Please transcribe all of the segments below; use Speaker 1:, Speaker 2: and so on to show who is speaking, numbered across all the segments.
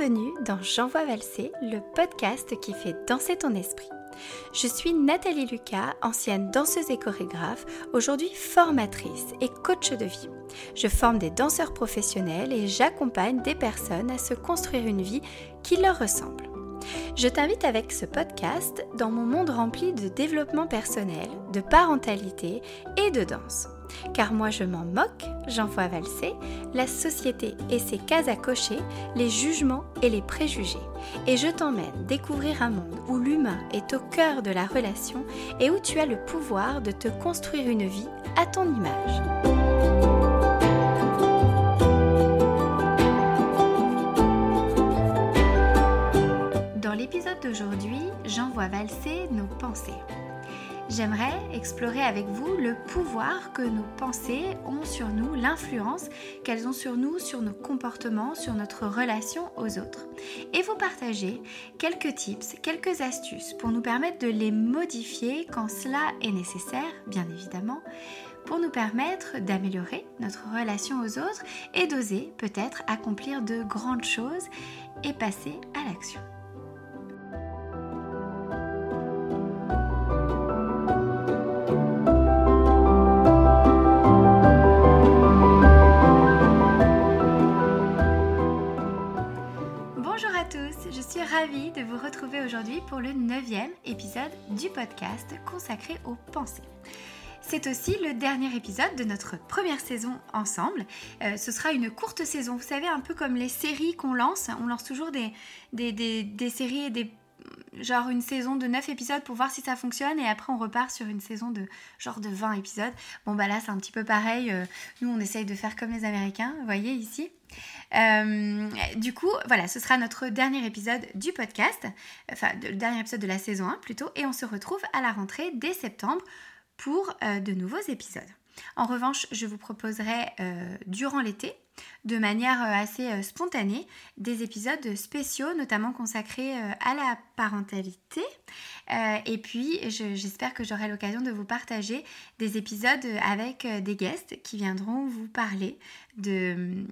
Speaker 1: Bienvenue dans J'envoie valser, le podcast qui fait danser ton esprit. Je suis Nathalie Lucas, ancienne danseuse et chorégraphe, aujourd'hui formatrice et coach de vie. Je forme des danseurs professionnels et j'accompagne des personnes à se construire une vie qui leur ressemble. Je t'invite avec ce podcast dans mon monde rempli de développement personnel, de parentalité et de danse. Car moi je m'en moque, j'envoie valser la société et ses cases à cocher, les jugements et les préjugés. Et je t'emmène découvrir un monde où l'humain est au cœur de la relation et où tu as le pouvoir de te construire une vie à ton image. Dans l'épisode d'aujourd'hui, j'envoie valser nos pensées j'aimerais explorer avec vous le pouvoir que nos pensées ont sur nous, l'influence qu'elles ont sur nous, sur nos comportements, sur notre relation aux autres. Et vous partager quelques tips, quelques astuces pour nous permettre de les modifier quand cela est nécessaire, bien évidemment, pour nous permettre d'améliorer notre relation aux autres et d'oser peut-être accomplir de grandes choses et passer à l'action. Ravie de vous retrouver aujourd'hui pour le neuvième épisode du podcast consacré aux pensées. C'est aussi le dernier épisode de notre première saison ensemble. Euh, ce sera une courte saison, vous savez, un peu comme les séries qu'on lance. On lance toujours des, séries et des genre une saison de 9 épisodes pour voir si ça fonctionne et après on repart sur une saison de genre de 20 épisodes. Bon bah là c'est un petit peu pareil, euh, nous on essaye de faire comme les Américains, vous voyez ici. Euh, du coup, voilà, ce sera notre dernier épisode du podcast, enfin le dernier épisode de la saison 1 plutôt, et on se retrouve à la rentrée dès septembre pour euh, de nouveaux épisodes. En revanche, je vous proposerai durant l'été, de manière assez spontanée, des épisodes spéciaux, notamment consacrés à la parentalité. et puis, j'espère que j'aurai l'occasion de vous partager des épisodes avec des guests qui viendront vous parler de,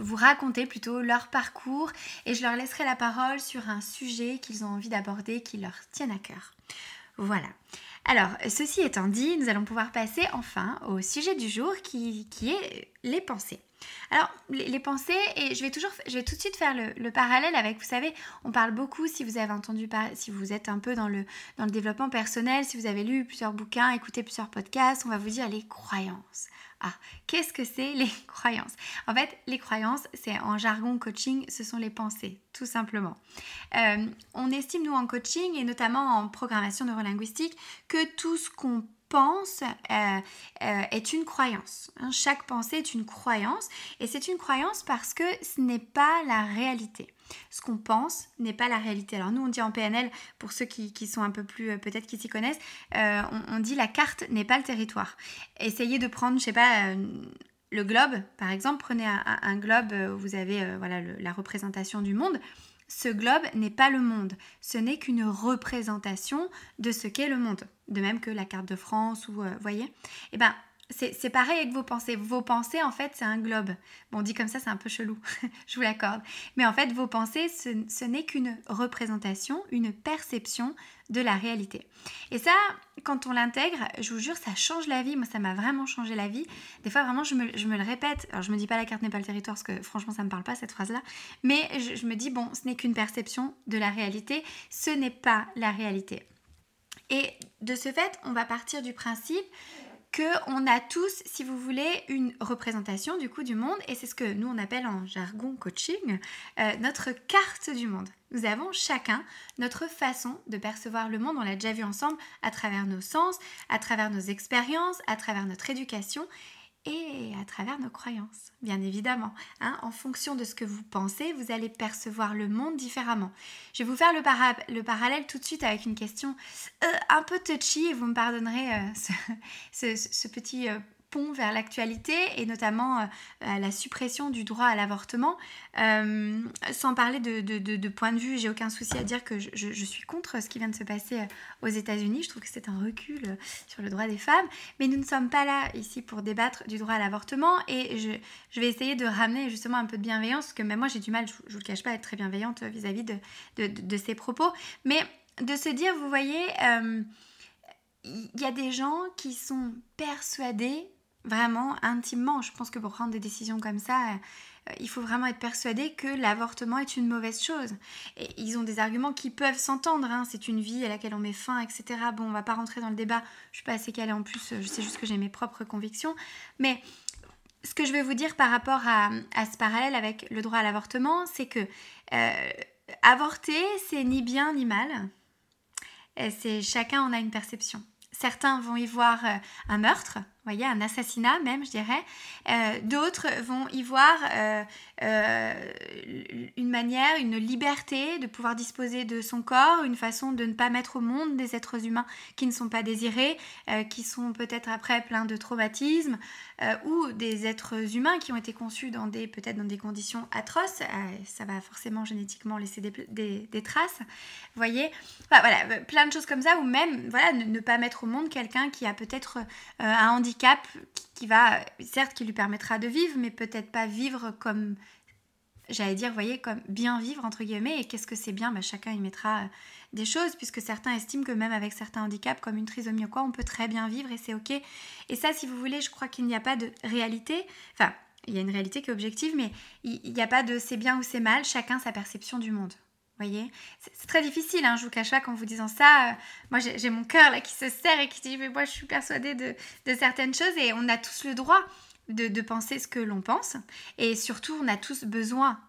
Speaker 1: vous raconter plutôt leur parcours et je leur laisserai la parole sur un sujet qu'ils ont envie d'aborder, qui leur tienne à cœur. Voilà. Alors, ceci étant dit, nous allons pouvoir passer enfin au sujet du jour qui, est les pensées. Alors, les, pensées, et je vais toujours, je vais tout de suite faire le, parallèle avec, vous savez, on parle beaucoup, si vous avez entendu, si vous êtes un peu dans le, dans le développement personnel, si vous avez lu plusieurs bouquins, écouté plusieurs podcasts, on va vous dire les croyances. Ah, qu'est-ce que c'est les croyances? En fait, les croyances, c'est en jargon coaching, ce sont les pensées, tout simplement. Euh, on estime, nous, en coaching et notamment en programmation neurolinguistique, que tout ce qu'on pense euh, euh, est une croyance. Hein. chaque pensée est une croyance et c'est une croyance parce que ce n'est pas la réalité. Ce qu'on pense n'est pas la réalité. Alors nous, on dit en PNL, pour ceux qui, sont un peu plus, euh, peut-être qui s'y connaissent, on, dit la carte n'est pas le territoire. Essayez de prendre, je sais pas, le globe, par exemple. Prenez un, globe, vous avez voilà, la représentation du monde ce globe n'est pas le monde, ce n'est qu'une représentation de ce qu'est le monde. De même que la carte de France ou, euh, voyez Eh ben, c'est pareil avec vos pensées. Vos pensées, en fait, c'est un globe. Bon, dit comme ça, c'est un peu chelou, je vous l'accorde. Mais en fait, vos pensées, ce, n'est qu'une représentation, une perception de la réalité. Et ça, quand on l'intègre, je vous jure, ça change la vie. Moi, ça m'a vraiment changé la vie. Des fois, vraiment, je me, le répète. Alors, je me dis pas la carte n'est pas le territoire, parce que franchement, ça me parle pas, cette phrase-là. Mais je, je me dis, bon, ce n'est qu'une perception de la réalité. Ce n'est pas la réalité. Et de ce fait, on va partir du principe qu'on a tous, si vous voulez, une représentation du coup du monde et c'est ce que nous on appelle en jargon coaching euh, notre carte du monde. Nous avons chacun notre façon de percevoir le monde, on l'a déjà vu ensemble à travers nos sens, à travers nos expériences, à travers notre éducation et à travers nos croyances, bien évidemment. Hein. en fonction de ce que vous pensez, vous allez percevoir le monde différemment. Je vais vous faire le, le parallèle tout de suite avec une question euh, un peu touchy et vous me pardonnerez euh, ce, petit euh, pont vers l'actualité et notamment la suppression du droit à l'avortement. sans parler de, de, point de vue, j'ai aucun souci à dire que je, je, suis contre ce qui vient de se passer aux États-Unis. Je trouve que c'est un recul sur le droit des femmes. Mais nous ne sommes pas là ici pour débattre du droit à l'avortement et je, je, vais essayer de ramener justement un peu de bienveillance parce que même moi j'ai du mal, je ne vous le cache pas, à être très bienveillante vis-à-vis de, ces propos. Mais de se dire, vous voyez, il y a des gens qui sont persuadés, vraiment intimement, je pense que pour prendre des décisions comme ça, euh, il faut vraiment être persuadé que l'avortement est une mauvaise chose. Et ils ont des arguments qui peuvent s'entendre, hein. c'est une vie à laquelle on met fin, etc. Bon, on va pas rentrer dans le débat, je suis pas assez calée en plus, je sais juste que j'ai mes propres convictions. Mais ce que je vais vous dire par rapport à, ce parallèle avec le droit à l'avortement, c'est que euh, avorter, c'est ni bien ni mal. C'est chacun en a une perception. Certains vont y voir euh, un meurtre, voyez, un assassinat même, je dirais. Euh, d'autres vont y voir euh, une manière, une liberté de pouvoir disposer de son corps, une façon de ne pas mettre au monde des êtres humains qui ne sont pas désirés, qui sont peut-être après pleins de traumatismes, ou des êtres humains qui ont été conçus dans des peut-être dans des conditions atroces. ça va forcément génétiquement laisser des, traces. Vous voyez, voilà, plein de choses comme ça, ou même voilà, ne, pas mettre au monde quelqu'un qui a peut-être un handicap cap qui va, certes, qui lui permettra de vivre, mais peut-être pas vivre comme, j'allais dire, voyez, comme bien vivre, entre guillemets. Et qu'est-ce que c'est bien bah, Chacun y mettra euh, des choses, puisque certains estiment que même avec certains handicaps, comme une trisomie ou quoi, on peut très bien vivre et c'est OK. Et ça, si vous voulez, je crois qu'il n'y a pas de réalité. Enfin, il y a une réalité qui est objective, mais il n'y a pas de c'est bien ou c'est mal, chacun sa perception du monde voyez C'est très difficile, hein, je vous cache pas qu'en vous disant ça, euh, moi j'ai mon cœur là qui se serre et qui dit mais moi je suis persuadée de, certaines choses et on a tous le droit de, penser ce que l'on pense et surtout on a tous besoin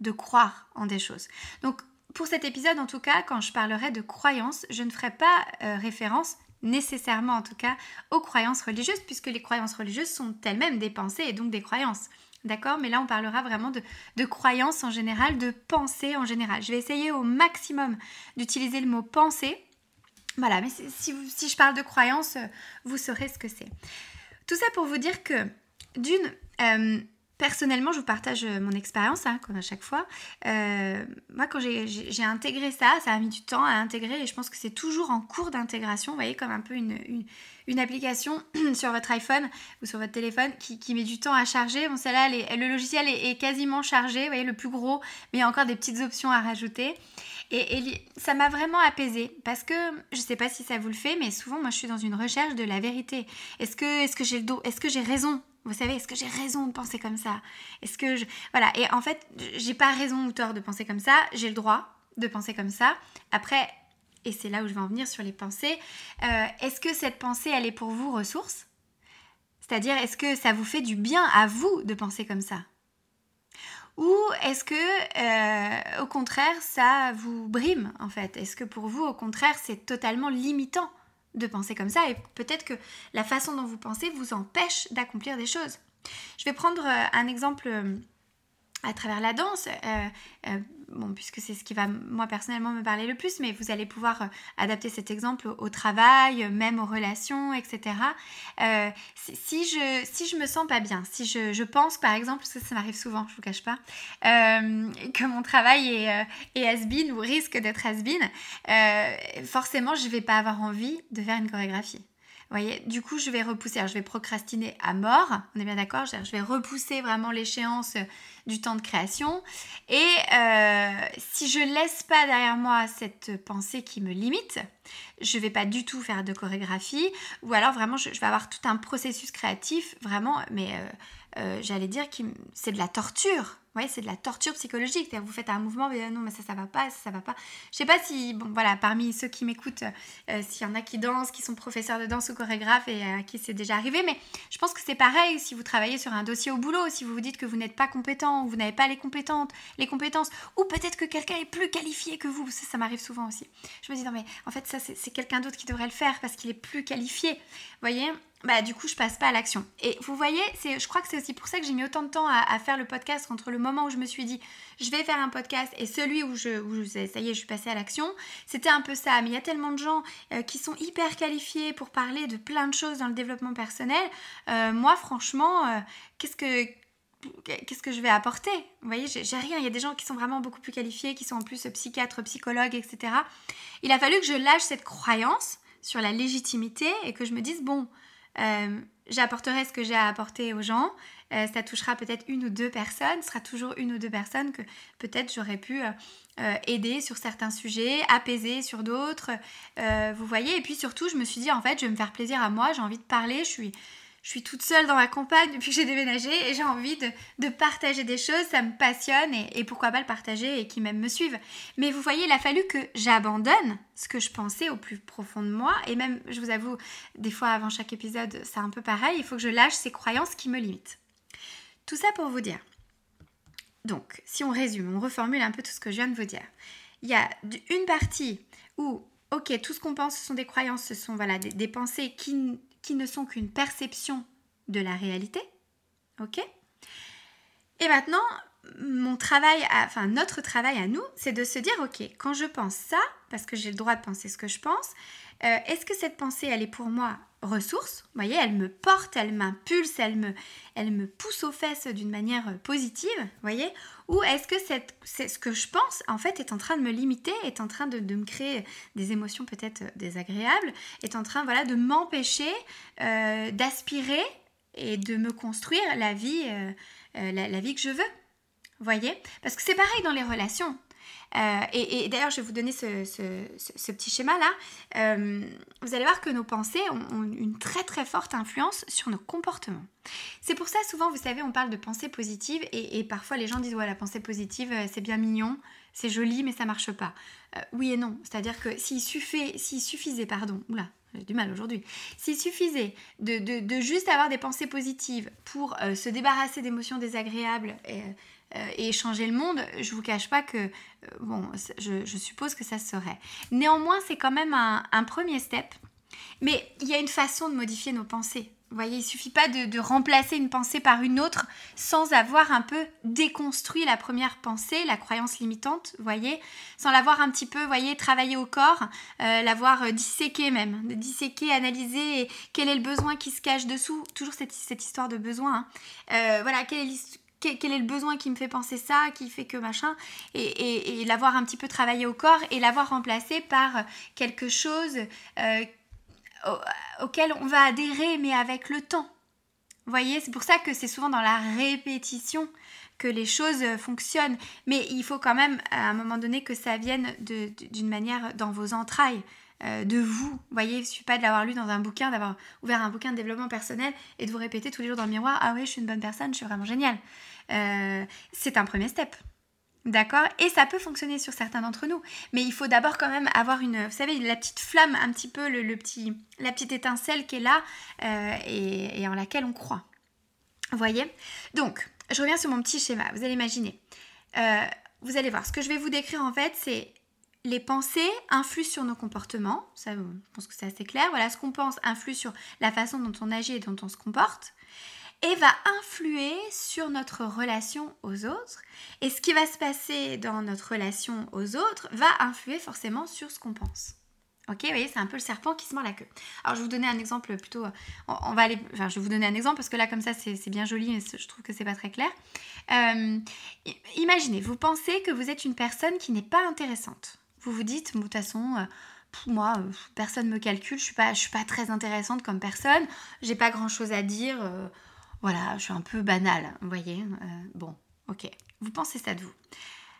Speaker 1: de croire en des choses. Donc pour cet épisode en tout cas, quand je parlerai de croyances, je ne ferai pas euh, référence nécessairement en tout cas aux croyances religieuses puisque les croyances religieuses sont elles-mêmes des pensées et donc des croyances. D'accord Mais là, on parlera vraiment de, croyances en général, de pensée en général. Je vais essayer au maximum d'utiliser le mot pensée. Voilà, mais si, je parle de croyances, vous saurez ce que c'est. Tout ça pour vous dire que, d'une, euh, Personnellement, je vous partage euh, mon expérience, hein, comme à chaque fois. Euh, moi, quand j'ai intégré ça, ça a mis du temps à intégrer et je pense que c'est toujours en cours d'intégration. Vous voyez, comme un peu une, application sur votre iPhone ou sur votre téléphone qui, met du temps à charger. Bon, celle-là, le logiciel est, quasiment chargé, vous voyez, le plus gros, mais il y a encore des petites options à rajouter. Et, ça m'a vraiment apaisée parce que je ne sais pas si ça vous le fait, mais souvent, moi, je suis dans une recherche de la vérité. Est-ce que, est que j'ai est -ce que j'ai raison vous savez, est-ce que j'ai raison de penser comme ça? Est-ce que je... Voilà, et en fait, j'ai pas raison ou tort de penser comme ça, j'ai le droit de penser comme ça. Après, et c'est là où je vais en venir sur les pensées, euh, est-ce que cette pensée, elle est pour vous ressource? C'est-à-dire, est-ce que ça vous fait du bien à vous de penser comme ça? Ou est-ce que, euh, au contraire, ça vous brime en fait? Est-ce que pour vous, au contraire, c'est totalement limitant? De penser comme ça et peut-être que la façon dont vous pensez vous empêche d'accomplir des choses. Je vais prendre euh, un exemple euh, à travers la danse, euh, bon, puisque c'est ce qui va moi personnellement me parler le plus, mais vous allez pouvoir adapter cet exemple au, travail, même aux relations, etc. si, je, si je me sens pas bien, si je, pense par exemple, parce que ça m'arrive souvent, je vous cache pas, que mon travail est, est has-been ou risque d'être has-been, forcément je vais pas avoir envie de faire une chorégraphie voyez, du coup, je vais repousser. je vais procrastiner à mort. On est bien d'accord? Je vais repousser vraiment l'échéance du temps de création. Et euh, si je laisse pas derrière moi cette pensée qui me limite, je vais pas du tout faire de chorégraphie. Ou alors vraiment, je, vais avoir tout un processus créatif, vraiment, mais euh, euh, j'allais dire que c'est de la torture c'est de la torture psychologique. Vous faites un mouvement, mais non, mais ça, ça va pas, ça, ça va pas. Je sais pas si, bon, voilà, parmi ceux qui m'écoutent, euh, s'il y en a qui dansent, qui sont professeurs de danse ou chorégraphes et à qui c'est déjà arrivé, mais je pense que c'est pareil si vous travaillez sur un dossier au boulot, si vous vous dites que vous n'êtes pas compétent ou vous n'avez pas les compétences, les compétences, ou peut-être que quelqu'un est plus qualifié que vous. Ça, m'arrive souvent aussi. Je me dis non mais en fait ça c'est quelqu'un d'autre qui devrait le faire parce qu'il est plus qualifié. Vous voyez? Bah du coup je passe pas à l'action. Et vous voyez, je crois que c'est aussi pour ça que j'ai mis autant de temps à, faire le podcast entre le moment où je me suis dit je vais faire un podcast et celui où je, où ça y est, je suis passée à l'action. C'était un peu ça. Mais il y a tellement de gens euh, qui sont hyper qualifiés pour parler de plein de choses dans le développement personnel. Euh, moi franchement, euh, qu'est-ce que qu'est-ce que je vais apporter? Vous voyez, j'ai rien. Il y a des gens qui sont vraiment beaucoup plus qualifiés, qui sont en plus psychiatres, psychologues, etc. Il a fallu que je lâche cette croyance sur la légitimité et que je me dise bon j'apporterai ce que j'ai à apporter aux gens. Euh, ça touchera peut-être une ou deux personnes, ce sera toujours une ou deux personnes que peut-être j'aurais pu euh, aider sur certains sujets, apaiser sur d'autres. vous voyez, et puis surtout, je me suis dit, en fait, je vais me faire plaisir à moi, j'ai envie de parler, je suis je suis toute seule dans ma campagne depuis que j'ai déménagé et j'ai envie de, partager des choses, ça me passionne et, pourquoi pas le partager et qui même me suivent. Mais vous voyez, il a fallu que j'abandonne ce que je pensais au plus profond de moi et même, je vous avoue, des fois avant chaque épisode, c'est un peu pareil, il faut que je lâche ces croyances qui me limitent. Tout ça pour vous dire. Donc, si on résume, on reformule un peu tout ce que je viens de vous dire. Il y a une partie où, ok, tout ce qu'on pense, ce sont des croyances, ce sont des pensées qui qui ne sont qu'une perception de la réalité. Ok? Et maintenant, mon travail, enfin notre travail à nous, c'est de se dire, ok, quand je pense ça, parce que j'ai le droit de penser ce que je pense, euh, est-ce que cette pensée, elle est pour moi ressource Vous voyez, elle me porte, elle m'impulse, elle me, elle me pousse aux fesses d'une manière positive, vous voyez Ou est-ce que cette, c'est ce que je pense, en fait, est en train de me limiter, est en train de, me créer des émotions peut-être désagréables, est en train, voilà, de m'empêcher euh, d'aspirer et de me construire la vie, euh, la vie que je veux voyez Parce que c'est pareil dans les relations. Euh, et, d'ailleurs, je vais vous donner ce, petit schéma-là. Euh, vous allez voir que nos pensées ont, une très très forte influence sur nos comportements. C'est pour ça, souvent, vous savez, on parle de pensée positive et, parfois les gens disent Ouais, la pensée positive, euh, c'est bien mignon, c'est joli, mais ça marche pas. oui et non. C'est-à-dire que s'il suffisait, pardon, oula, j'ai du mal aujourd'hui. S'il suffisait de, juste avoir des pensées positives pour se débarrasser d'émotions désagréables, euh, et changer le monde, je vous cache pas que, euh, bon, je, suppose que ça serait. Néanmoins, c'est quand même un, premier step. Mais il y a une façon de modifier nos pensées. Vous voyez, il suffit pas de, remplacer une pensée par une autre sans avoir un peu déconstruit la première pensée, la croyance limitante, vous voyez, sans l'avoir un petit peu, vous voyez, travaillé au corps, euh, l'avoir disséqué même, disséqué, analysé, quel est le besoin qui se cache dessous, toujours cette, histoire de besoin. Hein. voilà, est quel est le besoin qui me fait penser ça, qui fait que machin, et, l'avoir un petit peu travaillé au corps et l'avoir remplacé par quelque chose euh, auquel on va adhérer, mais avec le temps. Vous voyez, c'est pour ça que c'est souvent dans la répétition que les choses fonctionnent, mais il faut quand même à un moment donné que ça vienne d'une manière dans vos entrailles. Euh, de vous. Vous voyez, il ne suffit pas de l'avoir lu dans un bouquin, d'avoir ouvert un bouquin de développement personnel et de vous répéter tous les jours dans le miroir Ah oui, je suis une bonne personne, je suis vraiment géniale. Euh, c'est un premier step. D'accord? Et ça peut fonctionner sur certains d'entre nous. Mais il faut d'abord quand même avoir une, vous savez, la petite flamme, un petit peu, le, petit, la petite étincelle qui est là euh, et, en laquelle on croit. Vous voyez? Donc, je reviens sur mon petit schéma. Vous allez imaginer. vous allez voir, ce que je vais vous décrire en fait, c'est les pensées influent sur nos comportements, ça, je pense que c'est assez clair. Voilà, ce qu'on pense influe sur la façon dont on agit et dont on se comporte, et va influer sur notre relation aux autres. Et ce qui va se passer dans notre relation aux autres va influer forcément sur ce qu'on pense. Ok, vous voyez, c'est un peu le serpent qui se mord la queue. Alors, je vais vous donner un exemple plutôt. On, va aller. Enfin, je vais vous donner un exemple parce que là, comme ça, c'est bien joli, mais je trouve que c'est pas très clair. Euh, imaginez, vous pensez que vous êtes une personne qui n'est pas intéressante. Vous vous dites, de toute façon, euh, moi, euh, personne me calcule, je suis suis pas très intéressante comme personne, j'ai pas grand chose à dire, euh, voilà, je suis un peu banale, vous voyez. bon, ok, vous pensez ça de vous.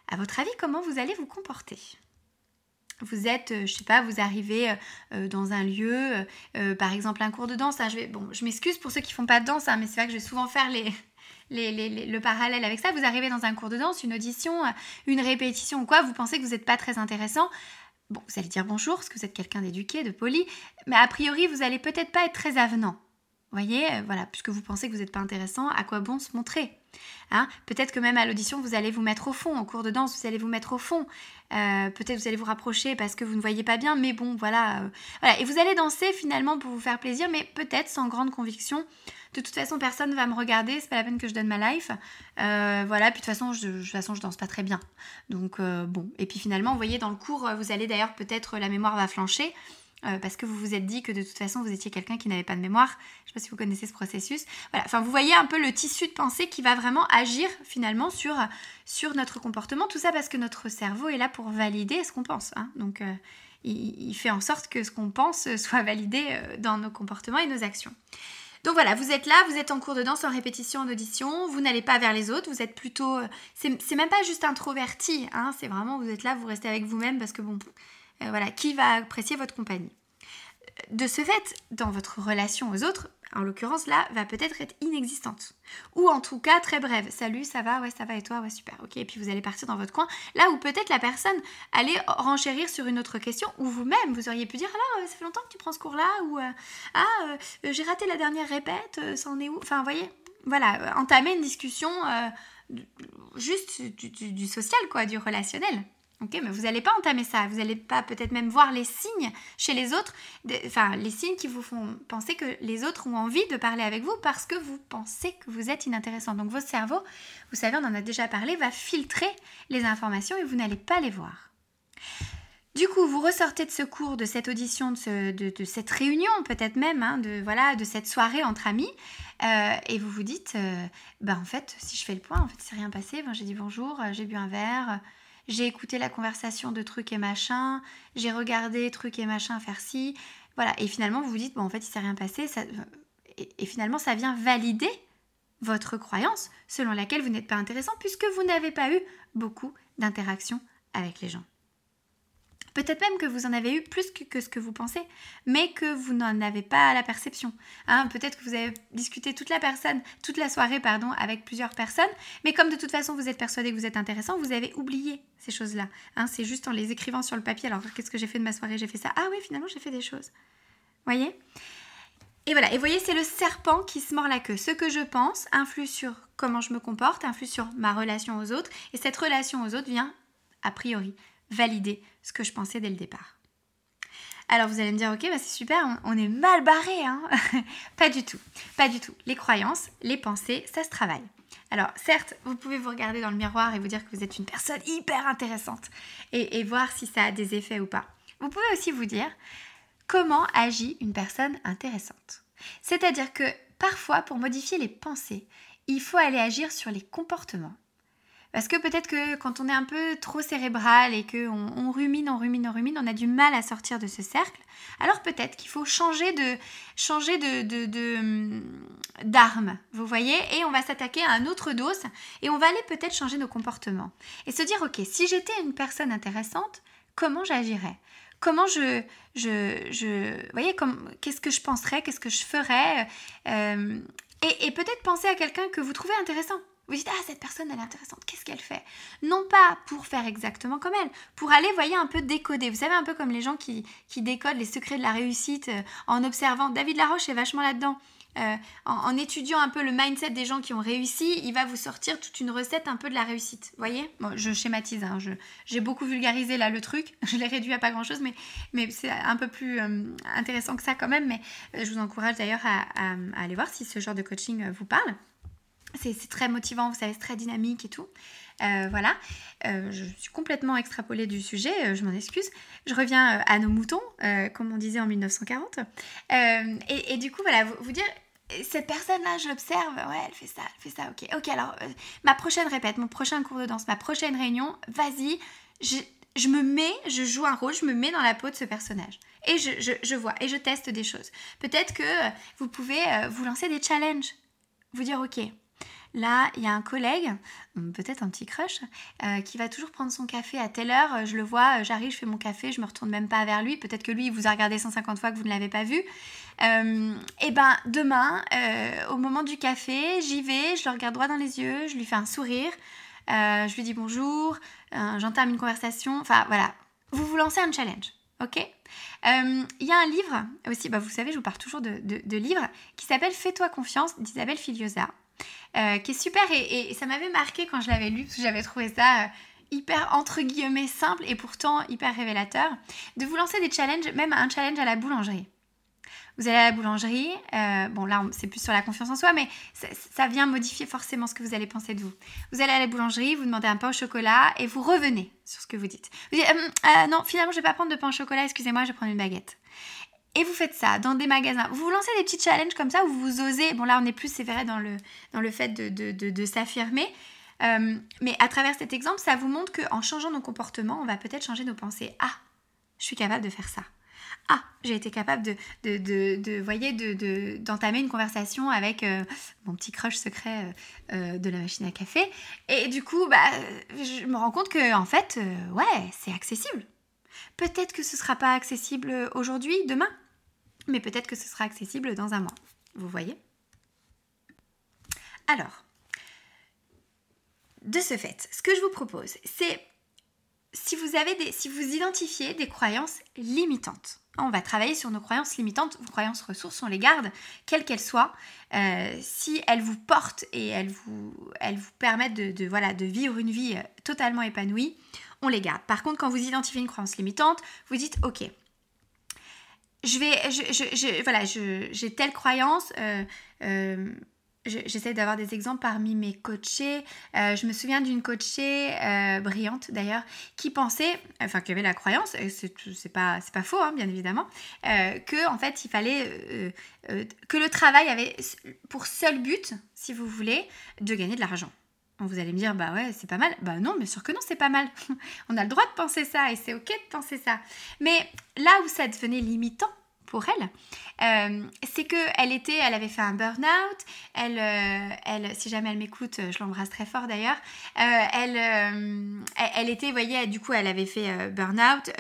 Speaker 1: À votre avis, comment vous allez vous comporter? Vous êtes, je sais pas, vous arrivez dans un lieu, par exemple un cours de danse. Hein, je vais, bon, m'excuse pour ceux qui font pas de danse, hein, mais c'est vrai que je vais souvent faire le parallèle avec ça. Vous arrivez dans un cours de danse, une audition, une répétition ou quoi, vous pensez que vous n'êtes pas très intéressant. Bon, vous allez dire bonjour, parce que vous êtes quelqu'un d'éduqué, de poli, mais a priori, vous n'allez peut-être pas être très avenant. Voyez, euh, voilà, puisque vous pensez que vous n'êtes pas intéressant, à quoi bon se montrer hein? Peut-être que même à l'audition, vous allez vous mettre au fond, en cours de danse, vous allez vous mettre au fond. Euh, peut-être vous allez vous rapprocher parce que vous ne voyez pas bien, mais bon, voilà, euh, voilà. Et vous allez danser finalement pour vous faire plaisir, mais peut-être sans grande conviction. De toute façon, personne ne va me regarder, c'est pas la peine que je donne ma life. voilà, puis de toute façon, je, de façon, je danse pas très bien. Donc bon. Et puis finalement, vous voyez, dans le cours, vous allez d'ailleurs peut-être la mémoire va flancher. Euh, parce que vous vous êtes dit que de toute façon vous étiez quelqu'un qui n'avait pas de mémoire. Je ne sais pas si vous connaissez ce processus. Voilà, enfin vous voyez un peu le tissu de pensée qui va vraiment agir finalement sur, sur notre comportement. Tout ça parce que notre cerveau est là pour valider ce qu'on pense. Hein. Donc euh, il, fait en sorte que ce qu'on pense soit validé euh, dans nos comportements et nos actions. Donc voilà, vous êtes là, vous êtes en cours de danse, en répétition, en audition, vous n'allez pas vers les autres, vous êtes plutôt... C'est même pas juste introverti, hein, c'est vraiment, vous êtes là, vous restez avec vous-même parce que bon, euh, voilà, qui va apprécier votre compagnie. De ce fait, dans votre relation aux autres, en l'occurrence là, va peut-être être inexistante. Ou en tout cas très brève. Salut, ça va? Ouais, ça va et toi? Ouais, super. Ok, et puis vous allez partir dans votre coin. Là où peut-être la personne allait renchérir sur une autre question, ou vous-même, vous auriez pu dire Alors, euh, ça fait longtemps que tu prends ce cours-là Ou euh, Ah, j'ai raté la dernière répète, ça en est où? Enfin, voyez, voilà, entamer une discussion juste du social, quoi, du relationnel. Mais vous n'allez pas entamer ça, vous n'allez pas peut-être même voir les signes chez les autres, enfin les signes qui vous font penser que les autres ont envie de parler avec vous parce que vous pensez que vous êtes inintéressant. Donc votre cerveau, vous savez, on en a déjà parlé, va filtrer les informations et vous n'allez pas les voir. Du coup, vous ressortez de ce cours, de cette audition, de, cette réunion peut-être même, hein, de, voilà, de cette soirée entre amis, euh, et vous vous dites, euh, bah en fait, si je fais le point, en fait, c'est rien passé. j'ai dit bonjour, euh, j'ai bu un verre, j'ai écouté la conversation de trucs et machin, j'ai regardé trucs et machin faire ci, voilà. Et finalement, vous vous dites, bon, en fait, il s'est rien passé, et, finalement, ça vient valider votre croyance selon laquelle vous n'êtes pas intéressant puisque vous n'avez pas eu beaucoup d'interactions avec les gens. Peut-être même que vous en avez eu plus que, ce que vous pensez, mais que vous n'en avez pas la perception. Hein. Peut-être que vous avez discuté toute la personne, toute la soirée, pardon, avec plusieurs personnes, mais comme de toute façon vous êtes persuadé que vous êtes intéressant, vous avez oublié ces choses-là. Hein. C'est juste en les écrivant sur le papier. Alors qu'est-ce que j'ai fait de ma soirée? J'ai fait ça. Ah oui, finalement j'ai fait des choses. Voyez? Et voilà, et voyez, c'est le serpent qui se mord la queue. Ce que je pense influe sur comment je me comporte, influe sur ma relation aux autres, et cette relation aux autres vient, a priori, valider ce que je pensais dès le départ. Alors vous allez me dire, ok, bah c'est super, on, est mal barré, hein Pas du tout, pas du tout. Les croyances, les pensées, ça se travaille. Alors certes, vous pouvez vous regarder dans le miroir et vous dire que vous êtes une personne hyper intéressante et, et voir si ça a des effets ou pas. Vous pouvez aussi vous dire comment agit une personne intéressante? C'est-à-dire que parfois, pour modifier les pensées, il faut aller agir sur les comportements parce que peut-être que quand on est un peu trop cérébral et qu'on on rumine, on rumine, on rumine, on a du mal à sortir de ce cercle. Alors peut-être qu'il faut changer de changer de, de, d'arme, vous voyez, et on va s'attaquer à un autre dos et on va aller peut-être changer nos comportements et se dire ok, si j'étais une personne intéressante, comment j'agirais? Comment je, je, je, voyez, qu'est-ce que je penserais, qu'est-ce que je ferais, euh, et peut-être penser à quelqu'un que vous trouvez intéressant. Vous dites, ah, cette personne, elle est intéressante, qu'est-ce qu'elle fait? Non pas pour faire exactement comme elle, pour aller, voyez, un peu décoder. Vous savez, un peu comme les gens qui, qui décodent les secrets de la réussite euh, en observant. David Laroche est vachement là-dedans. Euh, en, étudiant un peu le mindset des gens qui ont réussi, il va vous sortir toute une recette un peu de la réussite. Vous voyez? Bon, Je schématise, hein, j'ai beaucoup vulgarisé là le truc, je l'ai réduit à pas grand-chose, mais, mais c'est un peu plus euh, intéressant que ça quand même. Mais je vous encourage d'ailleurs à, aller voir si ce genre de coaching vous parle. C'est très motivant, vous savez, c'est très dynamique et tout. Euh, voilà, euh, je suis complètement extrapolée du sujet, euh, je m'en excuse. Je reviens à nos moutons, comme on disait en 1940. Et, du coup, voilà, vous, dire, cette personne-là, je l'observe, ouais, elle fait ça, elle fait ça, ok. Ok, alors, ma prochaine répète, mon prochain cours de danse, ma prochaine réunion, vas-y, je, me mets, je joue un rôle, je me mets dans la peau de ce personnage. Et je, je vois, et je teste des choses. Peut-être que vous pouvez vous lancer des challenges. Vous dire, ok, Là, il y a un collègue, hum, peut-être un petit crush, euh, qui va toujours prendre son café à telle heure. Je le vois, euh, j'arrive, je fais mon café, je me retourne même pas vers lui. Peut-être que lui, il vous a regardé 150 fois que vous ne l'avez pas vu. Euh, et ben demain, au moment du café, j'y vais, je le regarde droit dans les yeux, je lui fais un sourire, je lui dis bonjour, j'entame une conversation. Enfin voilà, vous vous lancez un challenge. Ok? Il y a un livre aussi, bah, vous savez, je vous parle toujours de, livres, qui s'appelle Fais-toi confiance d'Isabelle Filiosa, qui est super et, ça m'avait marqué quand je l'avais lu, parce que j'avais trouvé ça hyper entre guillemets simple et pourtant hyper révélateur, de vous lancer des challenges, même un challenge à la boulangerie. Vous allez à la boulangerie, euh, bon là c'est plus sur la confiance en soi, mais ça, vient modifier forcément ce que vous allez penser de vous. Vous allez à la boulangerie, vous demandez un pain au chocolat et vous revenez sur ce que vous dites. Vous dites euh, euh, non, finalement je vais pas prendre de pain au chocolat, excusez-moi, je vais prendre une baguette. Et vous faites ça dans des magasins. Vous vous lancez des petits challenges comme ça où vous osez. Bon là on est plus vrai dans le, dans le fait de, de, de, de s'affirmer. mais à travers cet exemple, ça vous montre qu'en changeant nos comportements, on va peut-être changer nos pensées. Ah, je suis capable de faire ça ah, j'ai été capable de, de, de, de voyez, de, d'entamer une conversation avec euh, mon petit crush secret euh, euh, de la machine à café. Et du coup, bah, je me rends compte que, en fait, ouais, c'est accessible. Peut-être que ce ne sera pas accessible aujourd'hui, demain, mais peut-être que ce sera accessible dans un mois. Vous voyez? Alors, de ce fait, ce que je vous propose, c'est si vous avez des, si vous identifiez des croyances limitantes, on va travailler sur nos croyances limitantes. Vos croyances ressources, on les garde, quelles qu'elles soient. Euh, si elles vous portent et elles vous, permettent de, voilà, de vivre une vie euh, totalement épanouie, on les garde. Par contre, quand vous identifiez une croyance limitante, vous dites ok. Je vais, je, voilà, j'ai telle croyance. Euh, j'essaie d'avoir des exemples parmi mes coachés. Euh, je me souviens d'une coachée euh, brillante d'ailleurs qui pensait, enfin qui avait la croyance, c'est pas, pas faux hein, bien évidemment, euh, que en fait il fallait que le travail avait pour seul but, si vous voulez, de gagner de l'argent. Vous allez me dire, bah ouais, c'est pas mal. Bah non, bien sûr que non, c'est pas mal. On a le droit de penser ça et c'est ok de penser ça. Mais là où ça devenait limitant, pour elle, euh, c'est que elle était, elle avait fait un burn-out. Elle, euh, elle, si jamais elle m'écoute, je l'embrasse très fort d'ailleurs. Euh, elle, elle, était, vous voyez, du coup, elle avait fait burn-out,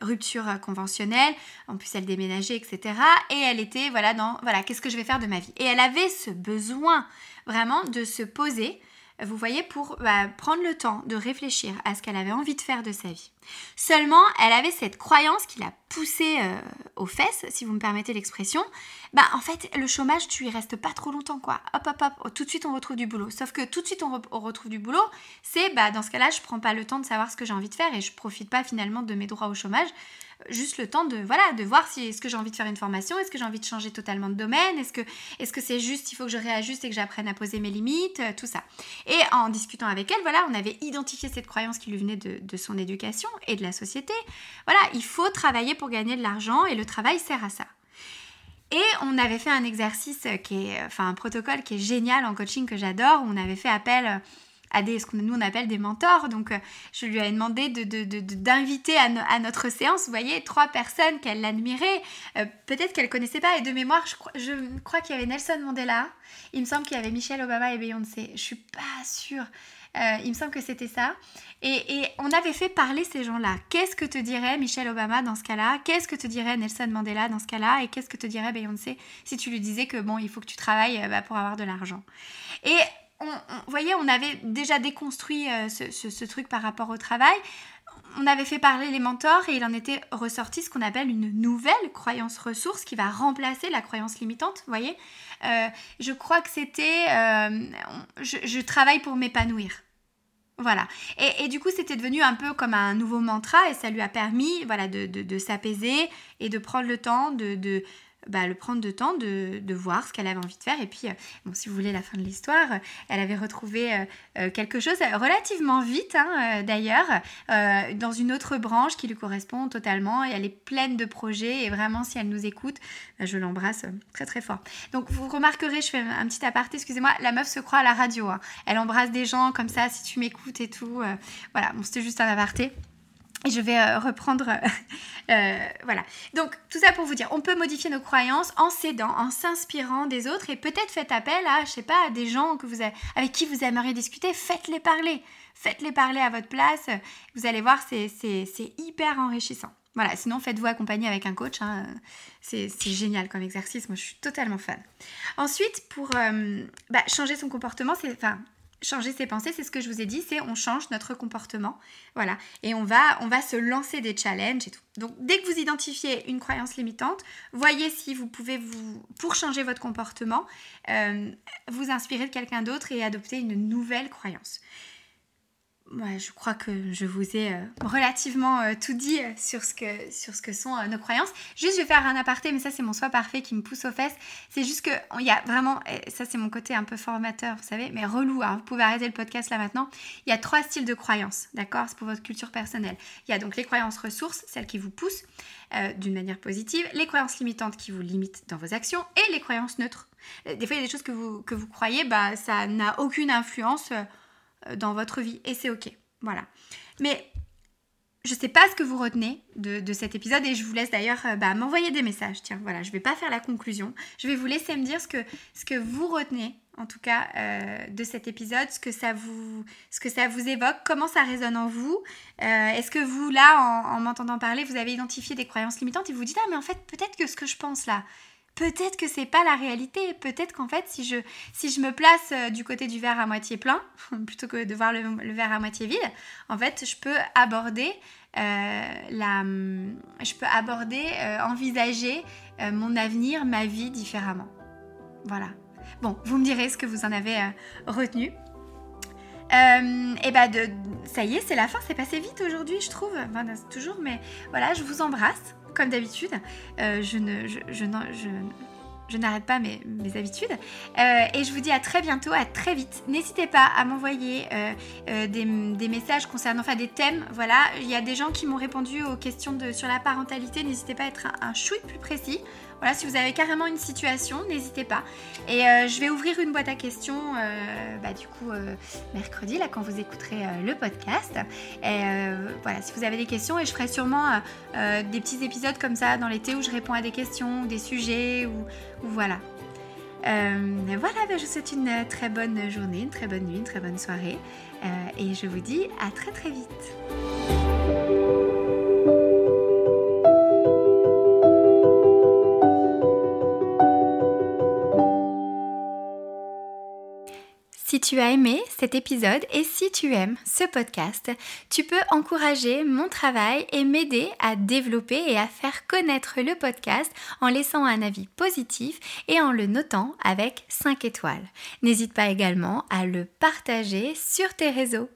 Speaker 1: rupture conventionnelle. En plus, elle déménageait, etc. Et elle était, voilà, dans, voilà, qu'est-ce que je vais faire de ma vie? Et elle avait ce besoin vraiment de se poser vous voyez, pour bah, prendre le temps de réfléchir à ce qu'elle avait envie de faire de sa vie. Seulement, elle avait cette croyance qui l'a poussée euh, aux fesses, si vous me permettez l'expression. Bah, en fait, le chômage, tu y restes pas trop longtemps, quoi. Hop, hop, hop, tout de suite on retrouve du boulot. Sauf que tout de suite on, retrouve du boulot, c'est, bah, dans ce cas-là, je prends pas le temps de savoir ce que j'ai envie de faire et je profite pas finalement de mes droits au chômage juste le temps de voir si est-ce que j'ai envie de faire une formation, est-ce que j'ai envie de changer totalement de domaine, est-ce que c'est juste il faut que je réajuste et que j'apprenne à poser mes limites, euh, tout ça. Et en discutant avec elle, voilà, on avait identifié cette croyance qui lui venait de son éducation et de la société. Voilà, il faut travailler pour gagner de l'argent et le travail sert à ça. Et on avait fait un exercice qui est, enfin un protocole qui est génial en coaching que j'adore. On avait fait appel à des, ce que nous on appelle des mentors. Donc euh, je lui ai demandé d'inviter de, à, notre séance, vous voyez, trois personnes qu'elle admirait, euh, peut-être qu'elle connaissait pas. Et de mémoire, je, crois, je crois qu'il y avait Nelson Mandela, il me semble qu'il y avait Michelle Obama et Beyoncé. Je suis pas sûre. Euh, il me semble que c'était ça. Et, on avait fait parler ces gens-là. Qu'est-ce que te dirait Michelle Obama dans ce cas-là? Qu'est-ce que te dirait Nelson Mandela dans ce cas-là? Et qu'est-ce que te dirait Beyoncé si tu lui disais que bon, il faut que tu travailles bah, pour avoir de l'argent? Et vous voyez, on avait déjà déconstruit euh, ce, truc par rapport au travail. On avait fait parler les mentors et il en était ressorti ce qu'on appelle une nouvelle croyance ressource qui va remplacer la croyance limitante. Vous voyez, euh, je crois que c'était euh, je, travaille pour m'épanouir. Voilà. Et, du coup, c'était devenu un peu comme un nouveau mantra et ça lui a permis voilà, de, s'apaiser et de prendre le temps de, bah, le prendre de temps de, de voir ce qu'elle avait envie de faire. Et puis, euh, bon, si vous voulez la fin de l'histoire, elle avait retrouvé euh, euh, quelque chose relativement vite, hein, d'ailleurs, dans une autre branche qui lui correspond totalement. Et elle est pleine de projets. Et vraiment, si elle nous écoute, bah, je l'embrasse très très fort. Donc, vous remarquerez, je fais un petit aparté, excusez-moi, la meuf se croit à la radio. Hein. Elle embrasse des gens comme ça, si tu m'écoutes et tout. voilà, bon, c'était juste un aparté. Et je vais euh, reprendre. Euh, euh, voilà. Donc, tout ça pour vous dire, on peut modifier nos croyances en s'aidant, en s'inspirant des autres et peut-être faites appel à, je sais pas, à des gens que vous avez, avec qui vous aimeriez discuter. Faites-les parler. Faites-les parler à votre place. Vous allez voir, c'est hyper enrichissant. Voilà, sinon faites-vous accompagner avec un coach. Hein. C'est génial comme exercice. Moi, je suis totalement fan. Ensuite, pour bah, changer son comportement, c'est. Enfin, changer ses pensées, c'est ce que je vous ai dit, c'est on change notre comportement. Voilà. Et on va, on va se lancer des challenges et tout. Donc dès que vous identifiez une croyance limitante, voyez si vous pouvez vous, pour changer votre comportement, euh, vous inspirer de quelqu'un d'autre et adopter une nouvelle croyance je crois que je vous ai euh, relativement euh, tout dit euh, sur ce que, sur ce que sont nos croyances. Juste, je vais faire un aparté, mais ça, c'est mon soi parfait qui me pousse aux fesses. C'est juste que il y a vraiment, ça, c'est mon côté un peu formateur, vous savez, mais relou. Hein. vous pouvez arrêter le podcast là maintenant. Il y a trois styles de croyances, d'accord? C'est pour votre culture personnelle. Il y a donc les croyances ressources, celles qui vous poussent d'une manière positive, les croyances limitantes qui vous limitent dans vos actions, et les croyances neutres. Des fois, il y a des choses que vous, que vous croyez, bah, ça n'a aucune influence dans votre vie et c'est ok. Voilà. Mais je sais pas ce que vous retenez de, cet épisode et je vous laisse d'ailleurs euh, bah, m'envoyer des messages. Tiens, voilà, je vais pas faire la conclusion. Je vais vous laisser me dire ce que, ce que vous retenez, en tout cas, euh, de cet épisode, ce que, ça vous, ce que ça vous évoque, comment ça résonne en vous. Est-ce que vous, là, en, en m'entendant parler, vous avez identifié des croyances limitantes et vous dites, ah, mais en fait, peut-être que ce que je pense là, peut-être que c'est pas la réalité. Peut-être qu'en fait, si je, me place euh, du côté du verre à moitié plein, plutôt que de voir le, verre à moitié vide, en fait, je peux aborder euh, je peux aborder, euh, envisager mon avenir, ma vie différemment. Voilà. Bon, vous me direz ce que vous en avez retenu. et bah de, ça y est, c'est la fin, c'est passé vite aujourd'hui, je trouve. Enfin, toujours, mais voilà, je vous embrasse comme d'habitude. Euh, je ne, n'arrête pas mes, habitudes. Euh, et je vous dis à très bientôt, à très vite. N'hésitez pas à m'envoyer euh, des, messages concernant, enfin des thèmes. Voilà, il y a des gens qui m'ont répondu aux questions sur la parentalité. N'hésitez pas à être un, un plus précis. Voilà, si vous avez carrément une situation, n'hésitez pas. Et euh, je vais ouvrir une boîte à questions, euh, bah, du coup, euh, mercredi, là, quand vous écouterez le podcast. Et voilà, si vous avez des questions, et je ferai sûrement des petits épisodes comme ça dans l'été où je réponds à des questions, des sujets, ou, voilà. voilà, bah, je vous souhaite une très bonne journée, une très bonne nuit, une très bonne soirée. et je vous dis à très très vite. Si tu as aimé cet épisode et si tu aimes ce podcast, tu peux encourager mon travail et m'aider à développer et à faire connaître le podcast en laissant un avis positif et en le notant avec 5 étoiles. N'hésite pas également à le partager sur tes réseaux.